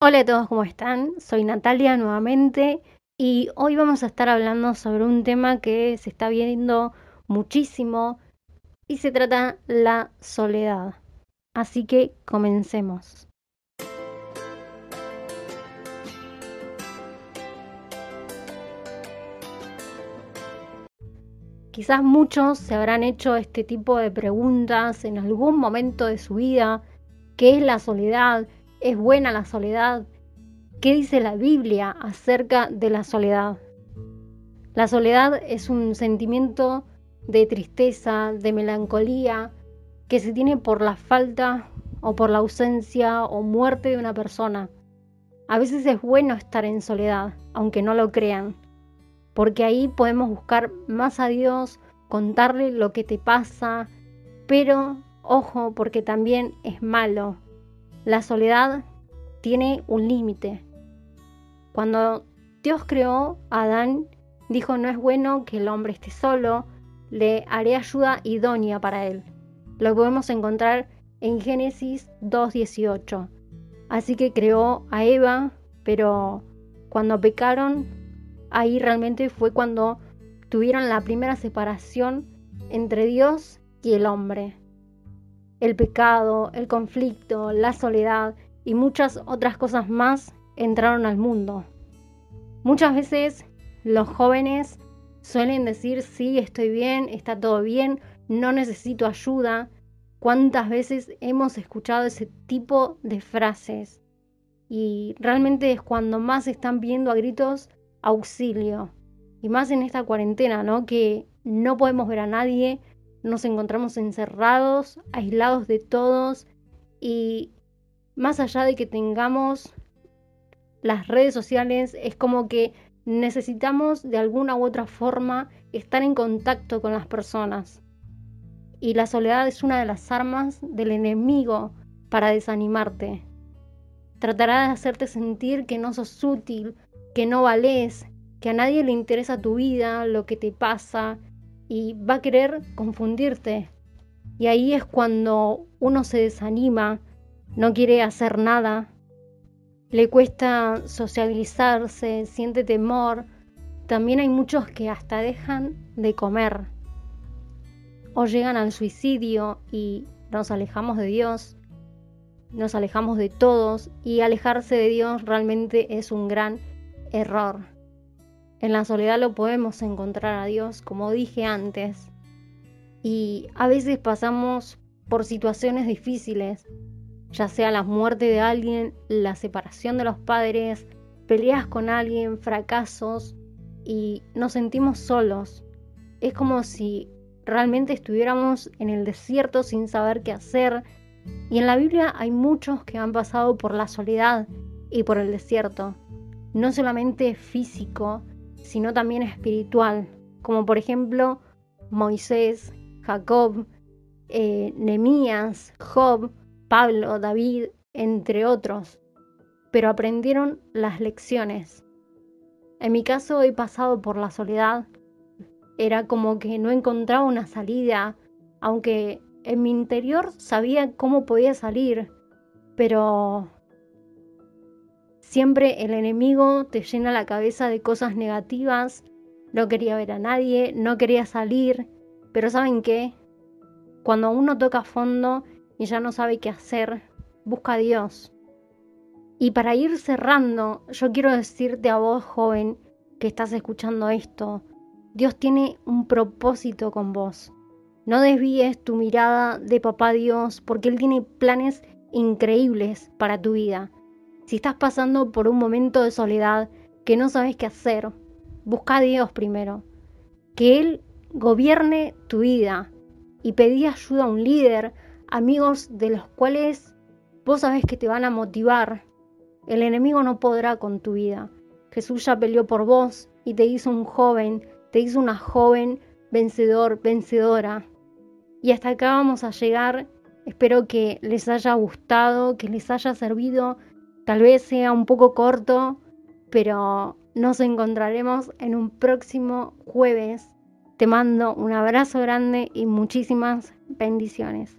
Hola a todos, ¿cómo están? Soy Natalia nuevamente y hoy vamos a estar hablando sobre un tema que se está viendo muchísimo y se trata la soledad. Así que comencemos. Quizás muchos se habrán hecho este tipo de preguntas en algún momento de su vida. ¿Qué es la soledad? ¿Es buena la soledad? ¿Qué dice la Biblia acerca de la soledad? La soledad es un sentimiento de tristeza, de melancolía, que se tiene por la falta o por la ausencia o muerte de una persona. A veces es bueno estar en soledad, aunque no lo crean, porque ahí podemos buscar más a Dios, contarle lo que te pasa, pero ojo, porque también es malo la soledad tiene un límite. Cuando Dios creó a Adán, dijo no es bueno que el hombre esté solo, le haré ayuda idónea para él. Lo podemos encontrar en Génesis 2.18. Así que creó a Eva, pero cuando pecaron, ahí realmente fue cuando tuvieron la primera separación entre Dios y el hombre el pecado, el conflicto, la soledad y muchas otras cosas más entraron al mundo. Muchas veces los jóvenes suelen decir, sí, estoy bien, está todo bien, no necesito ayuda. ¿Cuántas veces hemos escuchado ese tipo de frases? Y realmente es cuando más están pidiendo a gritos auxilio. Y más en esta cuarentena, ¿no? Que no podemos ver a nadie, nos encontramos encerrados, aislados de todos y más allá de que tengamos las redes sociales, es como que necesitamos de alguna u otra forma estar en contacto con las personas. Y la soledad es una de las armas del enemigo para desanimarte. Tratará de hacerte sentir que no sos útil, que no vales, que a nadie le interesa tu vida, lo que te pasa, y va a querer confundirte. Y ahí es cuando uno se desanima, no quiere hacer nada, le cuesta socializarse, siente temor. También hay muchos que hasta dejan de comer o llegan al suicidio y nos alejamos de Dios, nos alejamos de todos y alejarse de Dios realmente es un gran error. En la soledad lo podemos encontrar a Dios, como dije antes. Y a veces pasamos por situaciones difíciles, ya sea la muerte de alguien, la separación de los padres, peleas con alguien, fracasos, y nos sentimos solos. Es como si realmente estuviéramos en el desierto sin saber qué hacer. Y en la Biblia hay muchos que han pasado por la soledad y por el desierto. No solamente físico, sino también espiritual, como por ejemplo Moisés, Jacob, eh, Nemías, Job, Pablo, David, entre otros, pero aprendieron las lecciones. En mi caso he pasado por la soledad, era como que no encontraba una salida, aunque en mi interior sabía cómo podía salir, pero Siempre el enemigo te llena la cabeza de cosas negativas, no quería ver a nadie, no quería salir, pero ¿saben qué? Cuando uno toca fondo y ya no sabe qué hacer, busca a Dios. Y para ir cerrando, yo quiero decirte a vos, joven, que estás escuchando esto, Dios tiene un propósito con vos. No desvíes tu mirada de papá Dios porque Él tiene planes increíbles para tu vida. Si estás pasando por un momento de soledad que no sabes qué hacer, busca a Dios primero. Que Él gobierne tu vida y pedí ayuda a un líder, amigos de los cuales vos sabés que te van a motivar. El enemigo no podrá con tu vida. Jesús ya peleó por vos y te hizo un joven, te hizo una joven vencedor, vencedora. Y hasta acá vamos a llegar. Espero que les haya gustado, que les haya servido Tal vez sea un poco corto, pero nos encontraremos en un próximo jueves. Te mando un abrazo grande y muchísimas bendiciones.